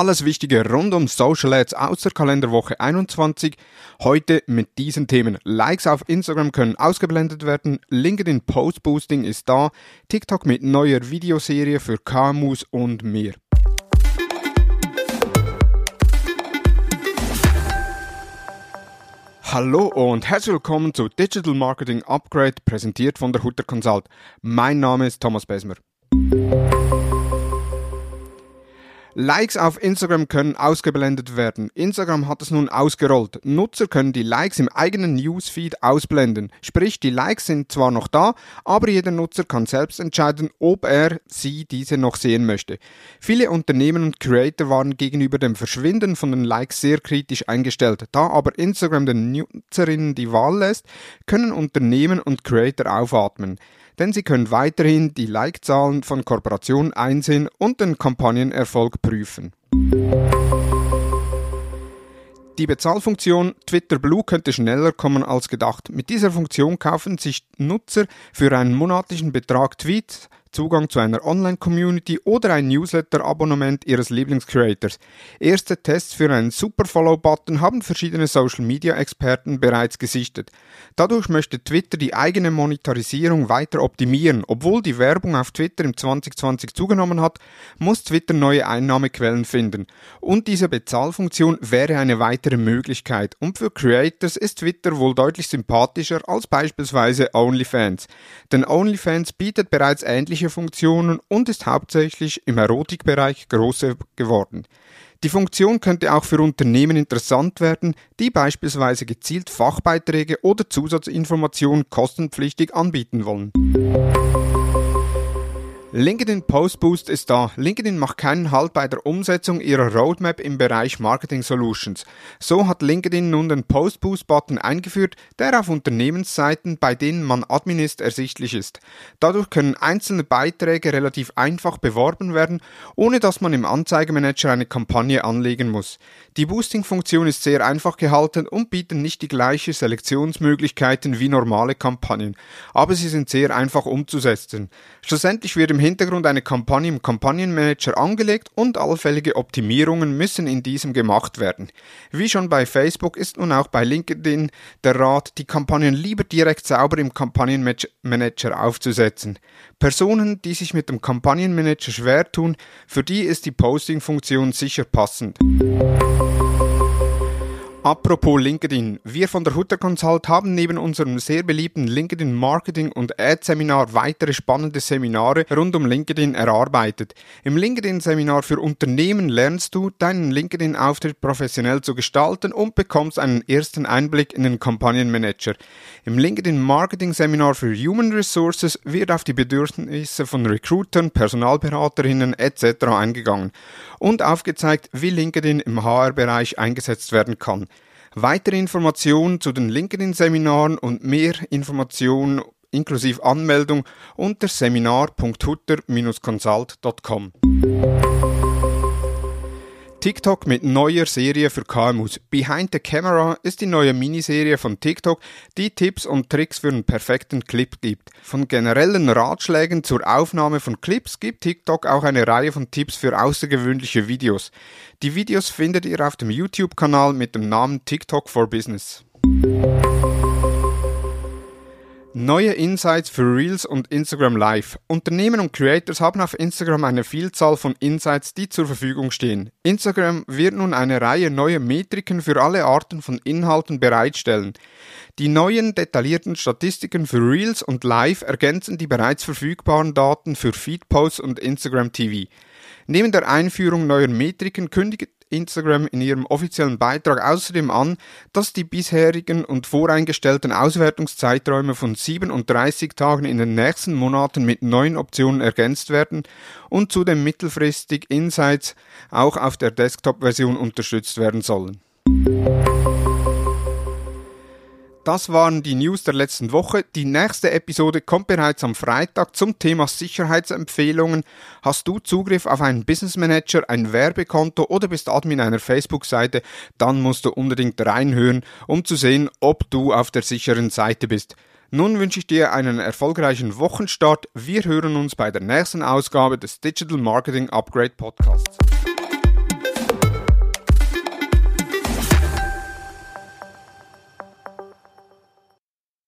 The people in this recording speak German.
Alles Wichtige rund um Social Ads aus der Kalenderwoche 21. Heute mit diesen Themen. Likes auf Instagram können ausgeblendet werden, LinkedIn Post Boosting ist da, TikTok mit neuer Videoserie für KMUs und mehr. Hallo und herzlich willkommen zu Digital Marketing Upgrade, präsentiert von der Hutter Consult. Mein Name ist Thomas Besmer. Likes auf Instagram können ausgeblendet werden. Instagram hat es nun ausgerollt. Nutzer können die Likes im eigenen Newsfeed ausblenden. Sprich, die Likes sind zwar noch da, aber jeder Nutzer kann selbst entscheiden, ob er sie diese noch sehen möchte. Viele Unternehmen und Creator waren gegenüber dem Verschwinden von den Likes sehr kritisch eingestellt. Da aber Instagram den Nutzerinnen die Wahl lässt, können Unternehmen und Creator aufatmen denn Sie können weiterhin die Like-Zahlen von Kooperationen einsehen und den Kampagnenerfolg prüfen. Die Bezahlfunktion Twitter Blue könnte schneller kommen als gedacht. Mit dieser Funktion kaufen sich Nutzer für einen monatlichen Betrag Tweets Zugang zu einer Online-Community oder ein Newsletter-Abonnement Ihres Lieblingscreators. Erste Tests für einen Super-Follow-Button haben verschiedene Social-Media-Experten bereits gesichtet. Dadurch möchte Twitter die eigene Monetarisierung weiter optimieren. Obwohl die Werbung auf Twitter im 2020 zugenommen hat, muss Twitter neue Einnahmequellen finden. Und diese Bezahlfunktion wäre eine weitere Möglichkeit. Und für Creators ist Twitter wohl deutlich sympathischer als beispielsweise OnlyFans. Denn OnlyFans bietet bereits ähnliche ähnliche Funktionen und ist hauptsächlich im Erotikbereich groß geworden. Die Funktion könnte auch für Unternehmen interessant werden, die beispielsweise gezielt Fachbeiträge oder Zusatzinformationen kostenpflichtig anbieten wollen. LinkedIn Post Boost ist da. LinkedIn macht keinen Halt bei der Umsetzung ihrer Roadmap im Bereich Marketing Solutions. So hat LinkedIn nun den Post Boost Button eingeführt, der auf Unternehmensseiten, bei denen man Admin ist, ersichtlich ist. Dadurch können einzelne Beiträge relativ einfach beworben werden, ohne dass man im Anzeigemanager eine Kampagne anlegen muss. Die Boosting-Funktion ist sehr einfach gehalten und bietet nicht die gleichen Selektionsmöglichkeiten wie normale Kampagnen, aber sie sind sehr einfach umzusetzen. Schlussendlich wird im Hintergrund eine Kampagne im Kampagnenmanager angelegt und allfällige Optimierungen müssen in diesem gemacht werden. Wie schon bei Facebook ist nun auch bei LinkedIn der Rat, die Kampagnen lieber direkt sauber im Kampagnenmanager aufzusetzen. Personen, die sich mit dem Kampagnenmanager schwer tun, für die ist die Posting-Funktion sicher passend. Apropos LinkedIn. Wir von der Hutter Consult haben neben unserem sehr beliebten LinkedIn Marketing und Ad Seminar weitere spannende Seminare rund um LinkedIn erarbeitet. Im LinkedIn Seminar für Unternehmen lernst du, deinen LinkedIn Auftritt professionell zu gestalten und bekommst einen ersten Einblick in den Kampagnenmanager. Im LinkedIn Marketing Seminar für Human Resources wird auf die Bedürfnisse von Recruitern, Personalberaterinnen etc. eingegangen und aufgezeigt, wie LinkedIn im HR-Bereich eingesetzt werden kann. Weitere Informationen zu den LinkedIn-Seminaren und mehr Informationen inklusive Anmeldung unter seminar.hutter-consult.com. TikTok mit neuer Serie für KMUs. Behind the Camera ist die neue Miniserie von TikTok, die Tipps und Tricks für einen perfekten Clip gibt. Von generellen Ratschlägen zur Aufnahme von Clips gibt TikTok auch eine Reihe von Tipps für außergewöhnliche Videos. Die Videos findet ihr auf dem YouTube-Kanal mit dem Namen TikTok for Business. Neue Insights für Reels und Instagram Live. Unternehmen und Creators haben auf Instagram eine Vielzahl von Insights, die zur Verfügung stehen. Instagram wird nun eine Reihe neuer Metriken für alle Arten von Inhalten bereitstellen. Die neuen detaillierten Statistiken für Reels und Live ergänzen die bereits verfügbaren Daten für Feedposts und Instagram TV. Neben der Einführung neuer Metriken kündigt Instagram in ihrem offiziellen Beitrag außerdem an, dass die bisherigen und voreingestellten Auswertungszeiträume von 37 Tagen in den nächsten Monaten mit neuen Optionen ergänzt werden und zudem mittelfristig Insights auch auf der Desktop-Version unterstützt werden sollen. Das waren die News der letzten Woche. Die nächste Episode kommt bereits am Freitag zum Thema Sicherheitsempfehlungen. Hast du Zugriff auf einen Business Manager, ein Werbekonto oder bist Admin einer Facebook-Seite, dann musst du unbedingt reinhören, um zu sehen, ob du auf der sicheren Seite bist. Nun wünsche ich dir einen erfolgreichen Wochenstart. Wir hören uns bei der nächsten Ausgabe des Digital Marketing Upgrade Podcasts.